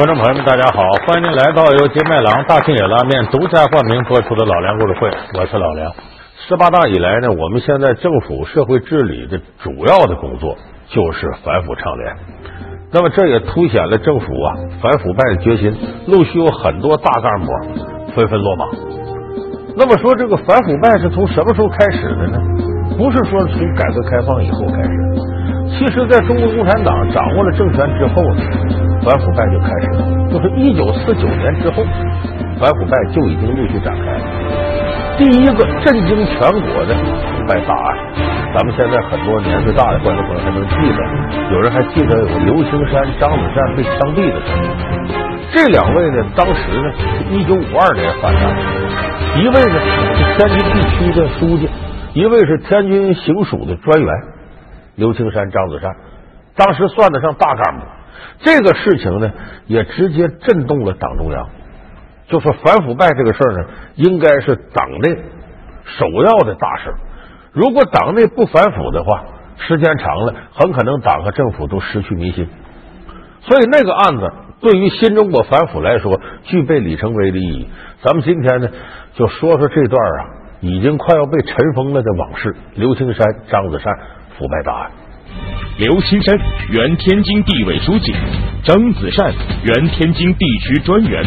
观众朋友们，大家好，欢迎您来到由金麦郎大庆野拉面独家冠名播出的老梁故事会，我是老梁。十八大以来呢，我们现在政府社会治理的主要的工作就是反腐倡廉。那么这也凸显了政府啊反腐败的决心，陆续有很多大干部纷纷落马。那么说这个反腐败是从什么时候开始的呢？不是说从改革开放以后开始，其实在中国共产党掌握了政权之后呢，反腐败就开始了。就是一九四九年之后，反腐败就已经陆续展开了。第一个震惊全国的腐败大案，咱们现在很多年岁大的观众朋友还能记得，有人还记得有刘青山、张子善被枪毙的事这两位呢，当时呢是一九五二年犯的，一位呢是天津地区的书记。一位是天津行署的专员刘青山、张子善，当时算得上大干部。这个事情呢，也直接震动了党中央。就说反腐败这个事儿呢，应该是党内首要的大事。如果党内不反腐的话，时间长了，很可能党和政府都失去民心。所以那个案子对于新中国反腐来说，具备里程碑的意义。咱们今天呢，就说说这段啊。已经快要被尘封了的往事：刘青山、张子善腐败大案。刘青山原天津地委书记，张子善原天津地区专员。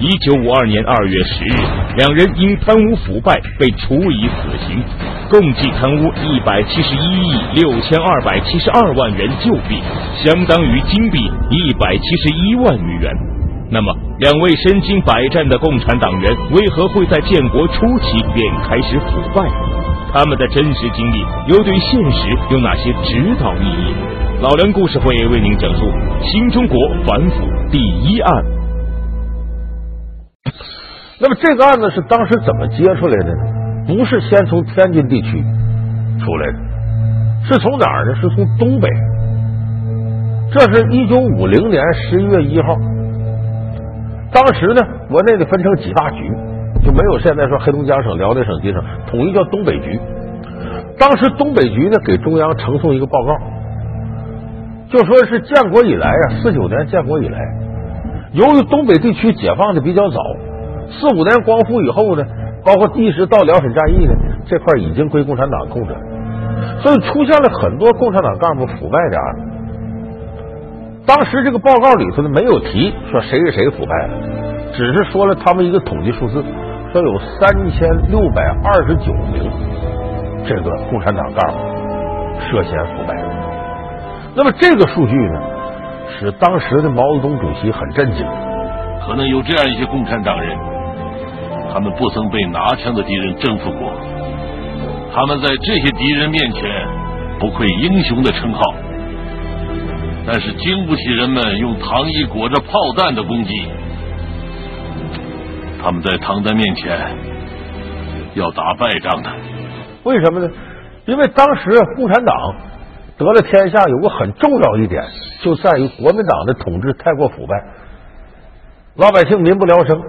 一九五二年二月十日，两人因贪污腐败被处以死刑，共计贪污一百七十一亿六千二百七十二万元旧币，相当于金币一百七十一万余元。那么，两位身经百战的共产党员为何会在建国初期便开始腐败？他们的真实经历又对现实有哪些指导意义？老梁故事会为您讲述新中国反腐第一案。那么，这个案子是当时怎么接出来的呢？不是先从天津地区出来的，是从哪儿呢？是从东北。这是一九五零年十一月一号。当时呢，国内的分成几大局，就没有现在说黑龙江省、辽宁省级省，统一叫东北局。当时东北局呢，给中央呈送一个报告，就说是建国以来啊，四九年建国以来，由于东北地区解放的比较早，四五年光复以后呢，包括第一次到辽沈战役呢，这块已经归共产党控制，所以出现了很多共产党干部腐败的案子。当时这个报告里头呢，没有提说谁谁谁腐败了，只是说了他们一个统计数字，说有三千六百二十九名这个共产党干部涉嫌腐败。那么这个数据呢，使当时的毛泽东主席很震惊。可能有这样一些共产党人，他们不曾被拿枪的敌人征服过，他们在这些敌人面前不愧英雄的称号。但是经不起人们用糖衣裹着炮弹的攻击，他们在唐弹面前要打败仗的。为什么呢？因为当时共产党得了天下，有个很重要一点，就在于国民党的统治太过腐败，老百姓民不聊生。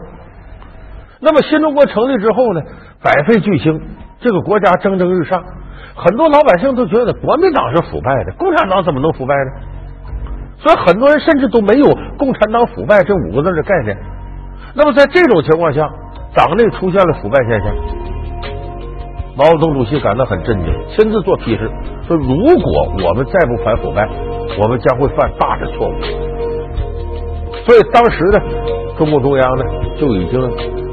那么新中国成立之后呢，百废俱兴，这个国家蒸蒸日上，很多老百姓都觉得国民党是腐败的，共产党怎么能腐败呢？所以很多人甚至都没有“共产党腐败”这五个字的概念。那么在这种情况下，党内出现了腐败现象，毛泽东主席感到很震惊，亲自做批示说：“如果我们再不反腐败，我们将会犯大的错误。”所以当时呢，中共中央呢就已经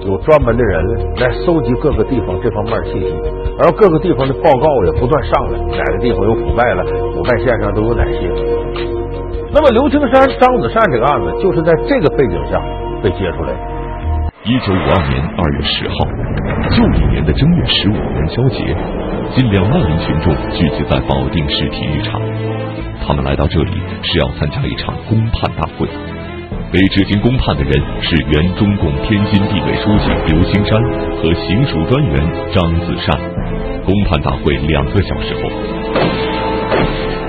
有专门的人来搜集各个地方这方面的信息，而各个地方的报告也不断上来，哪个地方有腐败了，腐败现象都有哪些。那么，刘青山、张子善这个案子就是在这个背景下被揭出来。一九五二年二月十号，旧历年的正月十五元宵节，近两万名群众聚集在保定市体育场。他们来到这里是要参加一场公判大会。被执行公判的人是原中共天津地委书记刘青山和行署专员张子善。公判大会两个小时后，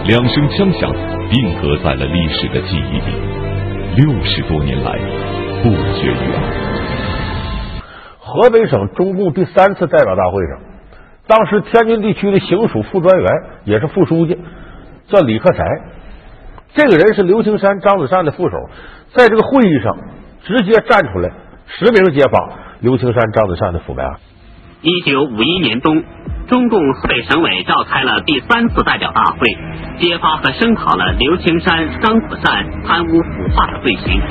两声枪响。定格在了历史的记忆里，六十多年来不绝于耳。河北省中共第三次代表大会上，当时天津地区的行署副专员也是副书记，叫李克才。这个人是刘青山、张子善的副手，在这个会议上直接站出来实名揭发刘青山、张子善的腐败案。一九五一年冬，中共河北省委召开了第三次代表大会，揭发和声讨了刘青山、张子善贪污腐化的罪行。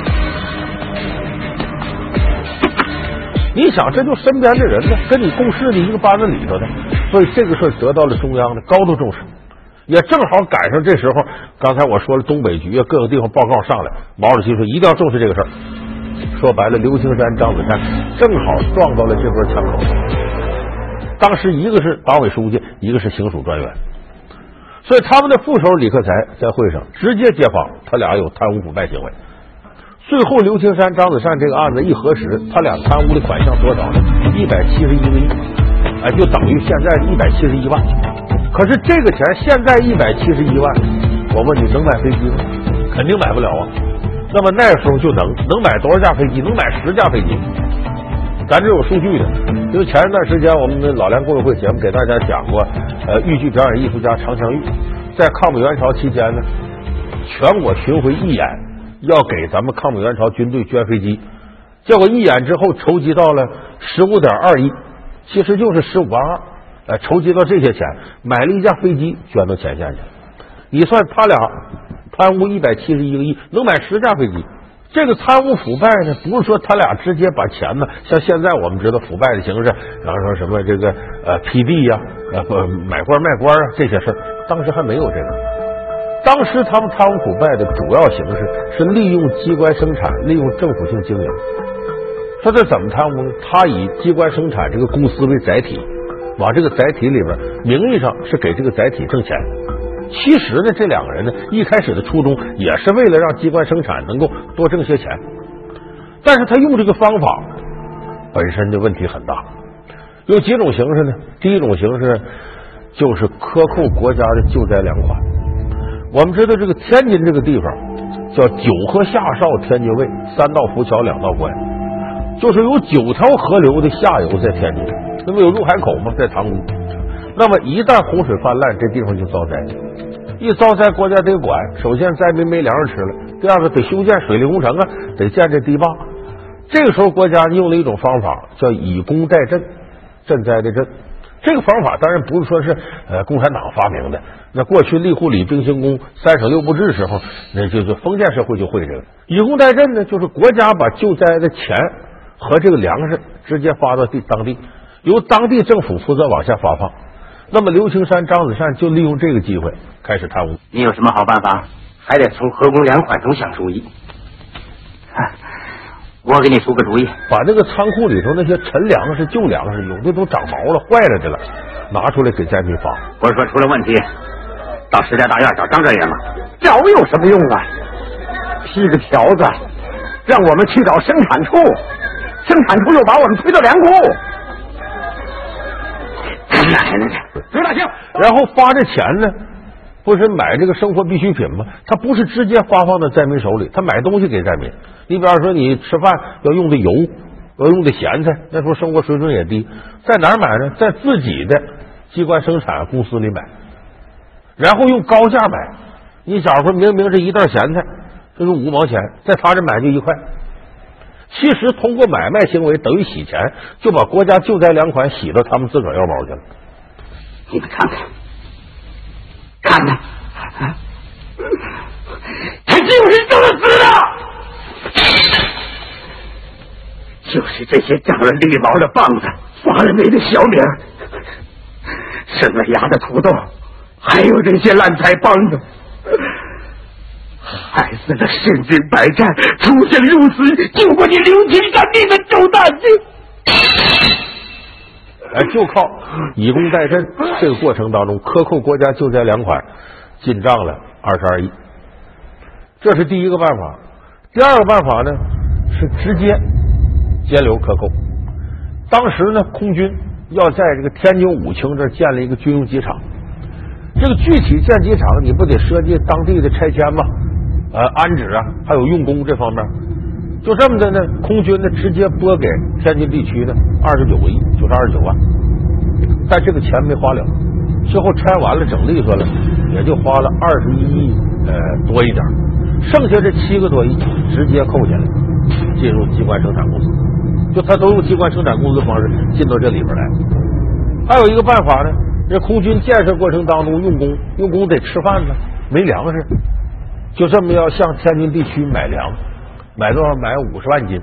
你想，这就身边的人呢，跟你共事的一个班子里头的，所以这个事得到了中央的高度重视，也正好赶上这时候。刚才我说了，东北局啊，各个地方报告上来，毛主席说一定要重视这个事儿。说白了，刘青山、张子善正好撞到了这波枪口。当时一个是党委书记，一个是行署专员，所以他们的副手李克才在会上直接揭发他俩有贪污腐败行为。最后，刘青山、张子善这个案子一核实，他俩贪污的款项多少呢？一百七十一个亿，哎，就等于现在一百七十一万。可是这个钱现在一百七十一万，我问你能买飞机吗？肯定买不了啊。那么那时候就能能买多少架飞机？能买十架飞机。咱这有数据的，因为前一段时间我们的老梁故事会节目给大家讲过，呃，豫剧表演艺术家常香玉在抗美援朝期间呢，全国巡回义演。要给咱们抗美援朝军队捐飞机，结果一演之后筹集到了十五点二亿，其实就是十五万二。呃，筹集到这些钱，买了一架飞机捐到前线去。你算他俩贪污一百七十一个亿，能买十架飞机。这个贪污腐败呢，不是说他俩直接把钱呢，像现在我们知道腐败的形式，然后说什么这个呃批地呀，呃不买官卖官啊这些事儿，当时还没有这个。当时他们贪污腐败的主要形式是利用机关生产，利用政府性经营。他这怎么贪污呢？他以机关生产这个公司为载体，往这个载体里边，名义上是给这个载体挣钱。其实呢，这两个人呢，一开始的初衷也是为了让机关生产能够多挣些钱。但是他用这个方法本身的问题很大。有几种形式呢？第一种形式就是克扣国家的救灾粮款。我们知道这个天津这个地方叫九河下哨天津卫，三道浮桥两道关，就是有九条河流的下游在天津，那不有入海口吗？在塘沽。那么一旦洪水泛滥，这地方就遭灾。一遭灾，国家得管。首先灾民没粮食吃了，第二个得修建水利工程啊，得建这堤坝。这个时候，国家用了一种方法，叫以工代赈，赈灾的赈。这个方法当然不是说是呃共产党发明的。那过去立户里兵行宫三省六部制时候，那就是封建社会就会这个以工代赈呢，就是国家把救灾的钱和这个粮食直接发到地当地，由当地政府负责往下发放。那么刘青山、张子善就利用这个机会开始贪污。你有什么好办法？还得从河工粮款中想主意。我给你出个主意，把那个仓库里头那些陈粮食、旧粮食，有的都长毛了、坏了的了，拿出来给灾民发。我说出了问题，到石家大院找张专员嘛。找有什么用啊？批个条子，让我们去找生产处，生产处又把我们推到粮库。奶奶的，刘大庆，然后发这钱呢？不是买这个生活必需品吗？他不是直接发放到灾民手里，他买东西给灾民。你比方说，你吃饭要用的油，要用的咸菜，那时候生活水准也低，在哪儿买呢？在自己的机关生产公司里买，然后用高价买。你假如说明明这一袋咸菜就是五毛钱，在他这买就一块。其实通过买卖行为等于洗钱，就把国家救灾粮款洗到他们自个儿腰包去了。你们看看。看呐，他就是这么死的，就是这些长了绿毛的棒子、发了霉的小米、生了芽的土豆，还有这些烂菜帮子，害死了身经百战、出生入死、救过你刘青山命的周大庆。哎，就靠以工代赈这个过程当中克扣国家救灾粮款，进账了二十二亿，这是第一个办法。第二个办法呢是直接监留克扣。当时呢，空军要在这个天津武清这建了一个军用机场。这个具体建机场，你不得设计当地的拆迁吗？呃，安置啊，还有用工这方面。就这么的呢，空军呢直接拨给天津地区呢二十九个亿，就是二十九万，但这个钱没花了，最后拆完了整利索了，也就花了二十一亿呃多一点。剩下这七个多亿直接扣下来，进入机关生产公司，就他都用机关生产公司方式进到这里边来。还有一个办法呢，这空军建设过程当中用工，用工得吃饭呢，没粮食，就这么要向天津地区买粮，买多少？买五十万斤。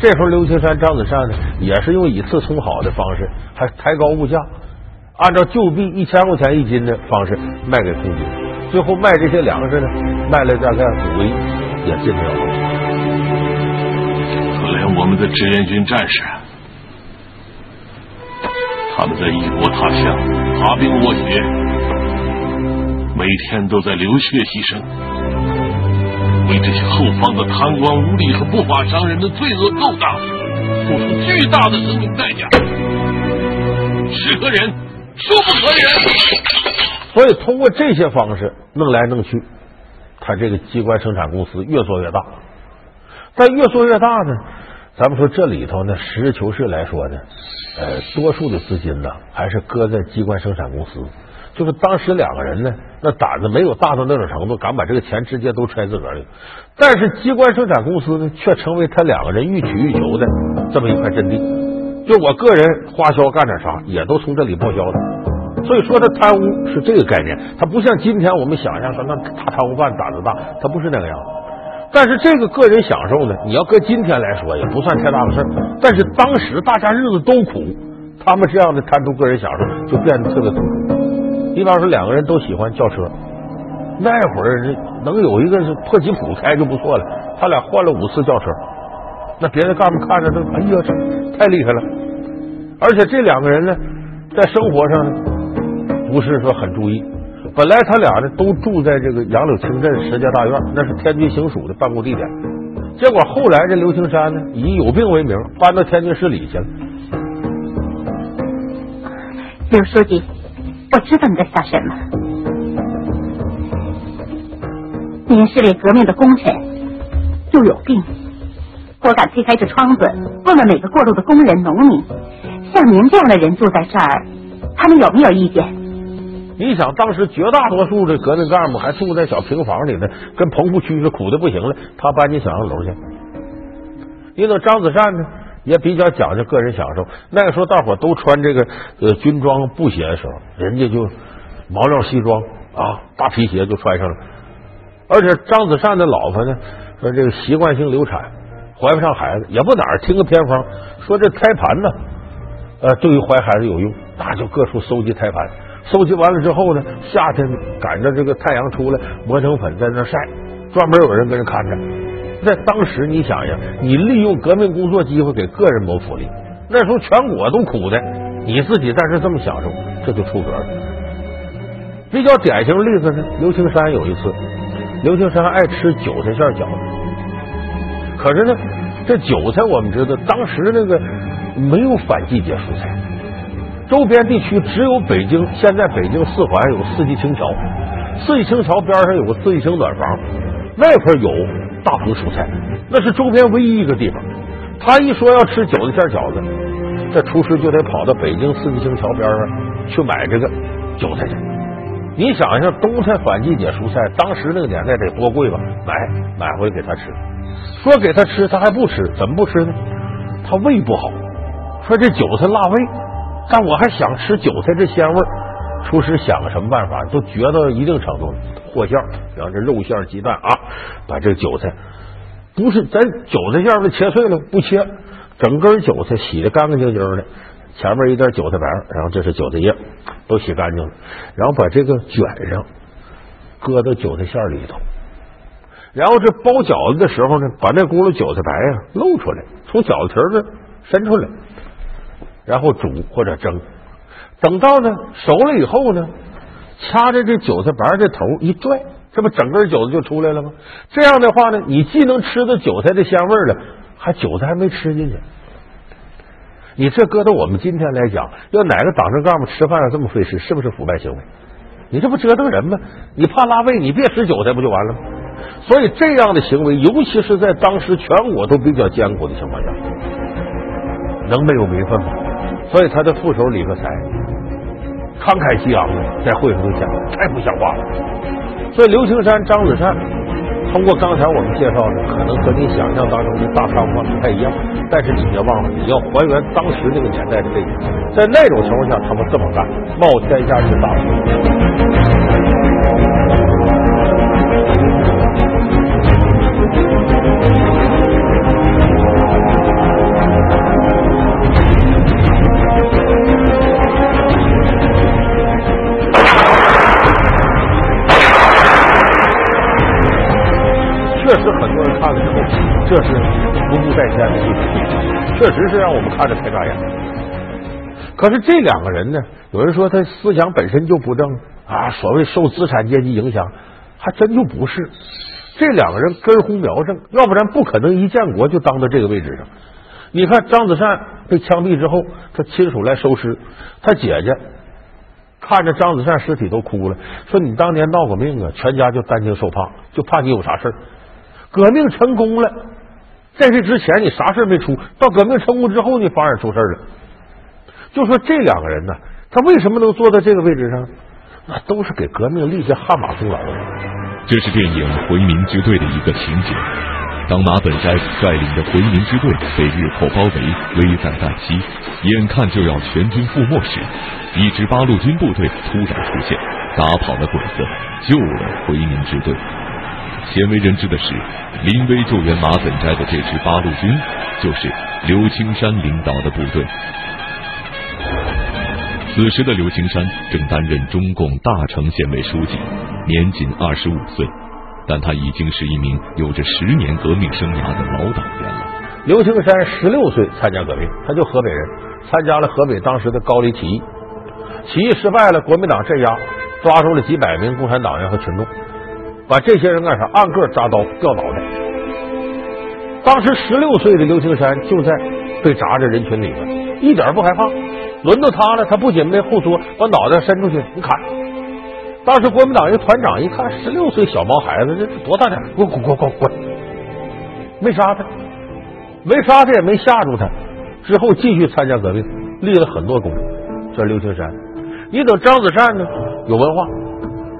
这时候刘青山、张子善呢，也是用以次充好的方式，还抬高物价，按照旧币一千块钱一斤的方式卖给空军。最后卖这些粮食呢，卖了大概五个亿，也进不了。可怜我们的志愿军战士，他们在异国他乡爬冰卧雪，每天都在流血牺牲。为这些后方的贪官污吏和不法商人的罪恶勾当付出巨大的生命代价，是可忍，孰不可忍？所以通过这些方式弄来弄去，他这个机关生产公司越做越大。但越做越大呢，咱们说这里头呢，实事求是来说呢，呃，多数的资金呢还是搁在机关生产公司。就是当时两个人呢，那胆子没有大到那种程度，敢把这个钱直接都揣自个儿里。但是机关生产公司呢，却成为他两个人欲取欲求的这么一块阵地。就我个人花销干点啥，也都从这里报销的。所以说，他贪污是这个概念，他不像今天我们想象说那大贪污犯胆子大，他不是那个样子。但是这个个人享受呢，你要搁今天来说，也不算太大的事儿。但是当时大家日子都苦，他们这样的贪图个人享受，就变得特别痛苦。你比方说两个人都喜欢轿车，那会儿能有一个是破吉普开就不错了。他俩换了五次轿车，那别的干部看着都哎呀，这太厉害了。而且这两个人呢，在生活上呢，不是说很注意。本来他俩呢都住在这个杨柳青镇石家大院，那是天津行署的办公地点。结果后来这刘青山呢，以有病为名，搬到天津市里去了。刘书记。我知道你在想什么。您是位革命的功臣，又有病，我敢推开这窗子，问问每个过路的工人、农民，像您这样的人住在这儿，他们有没有意见？你想，当时绝大多数的革命干部还住在小平房里呢，跟棚户区似的，苦的不行了，他搬进小洋楼去。因为张子善呢？也比较讲究个人享受。那个时候，大伙都穿这个呃军装布鞋的时候，人家就毛料西装啊，大皮鞋就穿上了。而且张子善的老婆呢，说这个习惯性流产，怀不上孩子，也不哪儿听个偏方，说这胎盘呢，呃，对于怀孩子有用，那就各处搜集胎盘，搜集完了之后呢，夏天赶着这个太阳出来，磨成粉在那晒，专门有人跟着看着。在当时，你想想，你利用革命工作机会给个人谋福利，那时候全国都苦的，你自己在这这么享受，这就出格了。比较典型的例子呢，刘青山有一次，刘青山爱吃韭菜馅饺子，可是呢，这韭菜我们知道，当时那个没有反季节蔬菜，周边地区只有北京，现在北京四环有四季青桥，四季青桥边上有个四季青暖房，那块有。大棚蔬菜，那是周边唯一一个地方。他一说要吃韭菜馅饺子，这厨师就得跑到北京四季青桥边上去买这个韭菜去。你想想，冬天反季节蔬菜，当时那个年代得多贵吧？买买回给他吃，说给他吃，他还不吃，怎么不吃呢？他胃不好，说这韭菜辣胃，但我还想吃韭菜这鲜味。厨师想个什么办法，都绝到一定程度了。和馅，然后这肉馅、鸡蛋啊，把这个韭菜不是咱韭菜馅儿切碎了，不切，整根韭菜洗的干干净净的，前面一点韭菜白，然后这是韭菜叶，都洗干净了，然后把这个卷上，搁到韭菜馅儿里头，然后这包饺子的时候呢，把那轱辘韭菜白呀露出来，从饺子皮儿伸出来，然后煮或者蒸，等到呢熟了以后呢。掐着这韭菜白的头一拽，这不整根韭菜就出来了吗？这样的话呢，你既能吃到韭菜的鲜味了，还韭菜还没吃进去。你这搁到我们今天来讲，要哪个党政干部吃饭要这么费事，是不是腐败行为？你这不折腾人吗？你怕拉胃，你别吃韭菜不就完了吗？所以这样的行为，尤其是在当时全国都比较艰苦的情况下，能没有民愤吗？所以他的副手李克才。慷慨激昂的在会上就讲，太不像话了。所以刘青山、张子善通过刚才我们介绍的，可能和你想象当中的大贪官不太一样，但是你别忘了，你要还原当时那个年代的背景，在那种情况下，他们这么干，冒天下之大不确实，很多人看了之后，这是不顾在先的一种，确实是让我们看着太扎眼。可是这两个人呢，有人说他思想本身就不正啊，所谓受资产阶级影响，还真就不是。这两个人根红苗正，要不然不可能一建国就当到这个位置上。你看张子善被枪毙之后，他亲属来收尸，他姐姐看着张子善尸体都哭了，说你当年闹过命啊，全家就担惊受怕，就怕你有啥事儿。革命成功了，在这之前你啥事没出，到革命成功之后你反而出事了。就说这两个人呢，他为什么能坐在这个位置上？那都是给革命立下汗马功劳。这是电影《回民支队》的一个情节。当马本斋率领的回民支队被日寇包围，危在旦夕，眼看就要全军覆没时，一支八路军部队突然出现，打跑了鬼子，救了回民支队。鲜为人知的是，临危救援马本斋的这支八路军，就是刘青山领导的部队。此时的刘青山正担任中共大城县委书记，年仅二十五岁，但他已经是一名有着十年革命生涯的老党员了。刘青山十六岁参加革命，他就河北人，参加了河北当时的高丽起义，起义失败了，国民党镇压，抓住了几百名共产党员和群众。把这些人干啥？按个扎刀掉脑袋。当时十六岁的刘青山就在被扎着人群里面，一点不害怕。轮到他了，他不仅没后缩，把脑袋伸出去，你砍。当时国民党一个团长一看，十六岁小毛孩子，这多大点？滚滚滚滚滚！没杀他，没杀他也没吓住他。之后继续参加革命，立了很多功。这刘青山，你等张子善呢？有文化。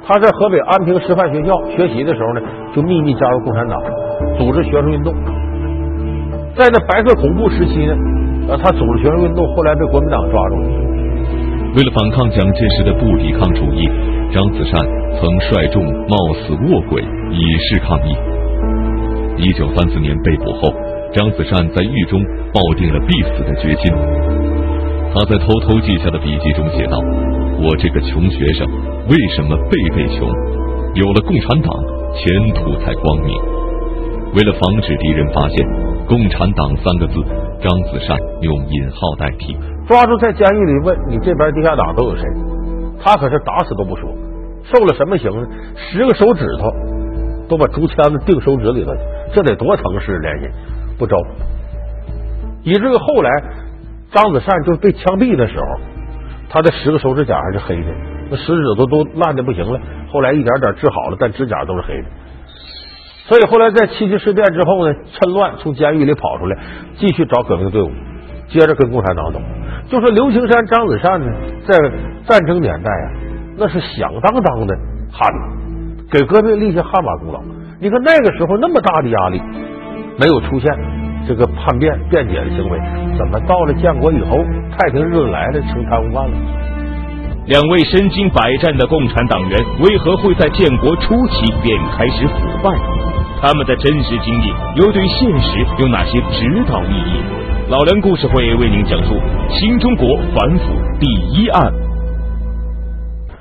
他在河北安平师范学校学习的时候呢，就秘密加入共产党，组织学生运动。在那白色恐怖时期呢，他组织学生运动，后来被国民党抓住了。为了反抗蒋介石的不抵抗主义，张子善曾率众冒死卧轨以示抗议。一九三四年被捕后，张子善在狱中抱定了必死的决心。他在偷偷记下的笔记中写道。我这个穷学生为什么辈辈穷？有了共产党，前途才光明。为了防止敌人发现“共产党”三个字，张子善用引号代替。抓住在监狱里问你这边地下党都有谁？他可是打死都不说。受了什么刑呢？十个手指头都把竹签子钉手指里头去，这得多疼是联系不招。以至于后来张子善就被枪毙的时候。他的十个手指甲还是黑的，那食指头都烂的不行了。后来一点点治好了，但指甲都是黑的。所以后来在七七事变之后呢，趁乱从监狱里跑出来，继续找革命队伍，接着跟共产党走。就说刘青山、张子善呢，在战争年代啊，那是响当当的汉子，给革命立下汗马功劳。你看那个时候那么大的压力，没有出现。这个叛变辩解的行为，怎么到了建国以后，太平日子来了，成贪污犯了？两位身经百战的共产党员，为何会在建国初期便开始腐败？他们的真实经历又对现实有哪些指导意义？老梁故事会为您讲述新中国反腐第一案。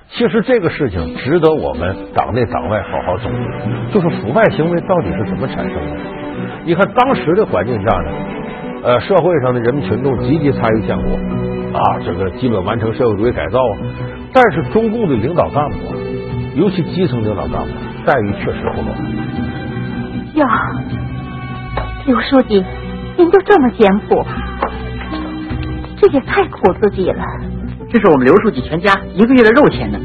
其实这个事情值得我们党内党外好好总结，就是腐败行为到底是怎么产生的？你看当时的环境下呢，呃，社会上的人民群众积极参与建国啊，这个基本完成社会主义改造啊。但是中共的领导干部，尤其基层领导干部，待遇确实不高。哟，刘书记，您就这么艰苦，这也太苦自己了。这是我们刘书记全家一个月的肉钱呢，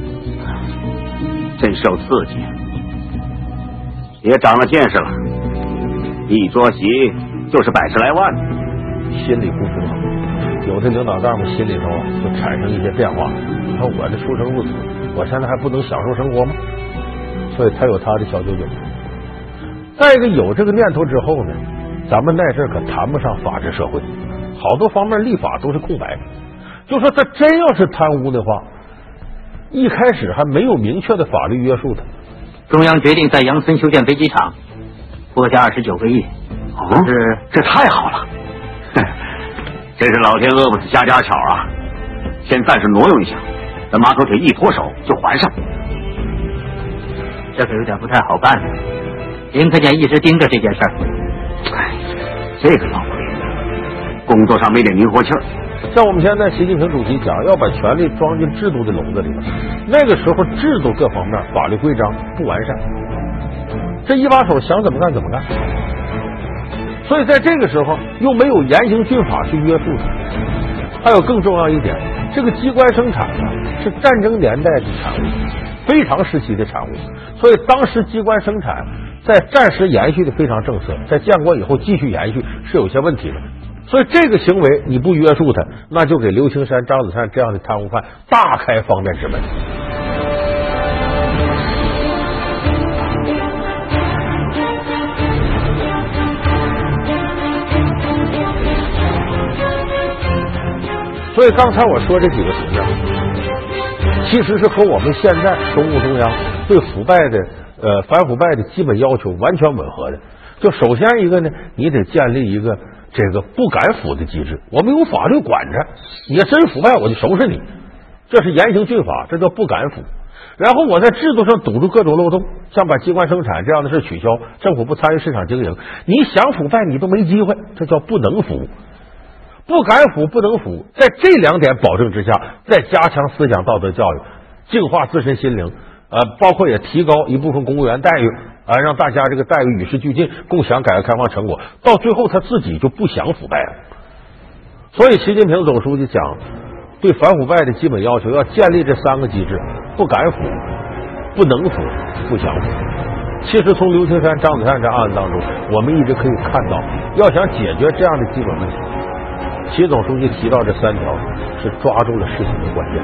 真受刺激，也长了见识了。一桌席就是百十来万，心里不服。有的领导干部心里头就产生一些变化。你看我这出生入死，我现在还不能享受生活吗？所以他有他的小九九。再一个有这个念头之后呢，咱们那阵可谈不上法治社会，好多方面立法都是空白。就说他真要是贪污的话，一开始还没有明确的法律约束他。中央决定在杨村修建飞机场，拨加二十九个亿。哦，这这太好了，这是老天饿不死瞎家巧啊！先暂时挪用一下，等马头铁一脱手就还上。这可有点不太好办了。林科长一直盯着这件事儿。哎，这个老鬼子工作上没点灵活气儿。像我们现在习近平主席讲，要把权力装进制度的笼子里边，那个时候制度各方面法律规章不完善，这一把手想怎么干怎么干。所以在这个时候又没有严刑峻法去约束他，还有更重要一点，这个机关生产啊是战争年代的产物，非常时期的产物，所以当时机关生产在战时延续的非常正策，在建国以后继续延续是有些问题的。所以这个行为你不约束他，那就给刘青山、张子善这样的贪污犯大开方便之门。所以刚才我说这几个形象，其实是和我们现在中共中央对腐败的呃反腐败的基本要求完全吻合的。就首先一个呢，你得建立一个这个不敢腐的机制，我们有法律管着，你要真腐败我就收拾你，这是严刑峻法，这叫不敢腐。然后我在制度上堵住各种漏洞，像把机关生产这样的事取消，政府不参与市场经营，你想腐败你都没机会，这叫不能腐。不敢腐，不能腐，在这两点保证之下，再加强思想道德教育，净化自身心灵，呃，包括也提高一部分公务员待遇，啊，让大家这个待遇与时俱进，共享改革开放成果，到最后他自己就不想腐败了。所以，习近平总书记讲，对反腐败的基本要求要建立这三个机制：不敢腐，不能腐，不想腐。其实，从刘青山、张子善这案子当中，我们一直可以看到，要想解决这样的基本问题。习总书记提到这三条是抓住了事情的关键，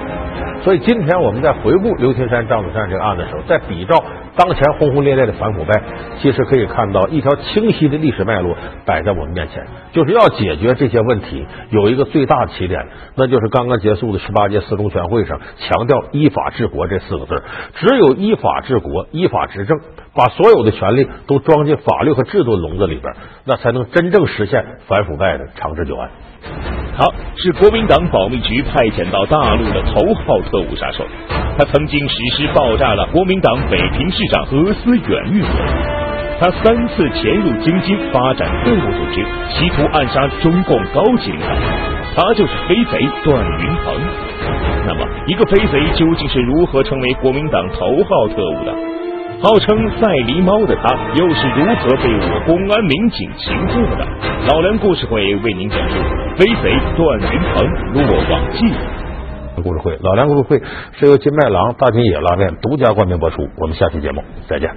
所以今天我们在回顾刘青山、张子善这个案子的时候，在比照当前轰轰烈烈的反腐败，其实可以看到一条清晰的历史脉络摆在我们面前，就是要解决这些问题，有一个最大的起点，那就是刚刚结束的十八届四中全会上强调依法治国这四个字，只有依法治国、依法执政，把所有的权利都装进法律和制度笼子里边，那才能真正实现反腐败的长治久安。他是国民党保密局派遣到大陆的头号特务杀手，他曾经实施爆炸了国民党北平市长何思远运河，他三次潜入京津发展特务组织，企图暗杀中共高级领导，他就是飞贼段云鹏。那么，一个飞贼究竟是如何成为国民党头号特务的？号称赛狸猫的他，又是如何被我公安民警擒获的？老梁故事会为您讲述飞贼段云鹏落网记。故事会，老梁故事会是由金麦郎大金野拉面独家冠名播出。我们下期节目再见。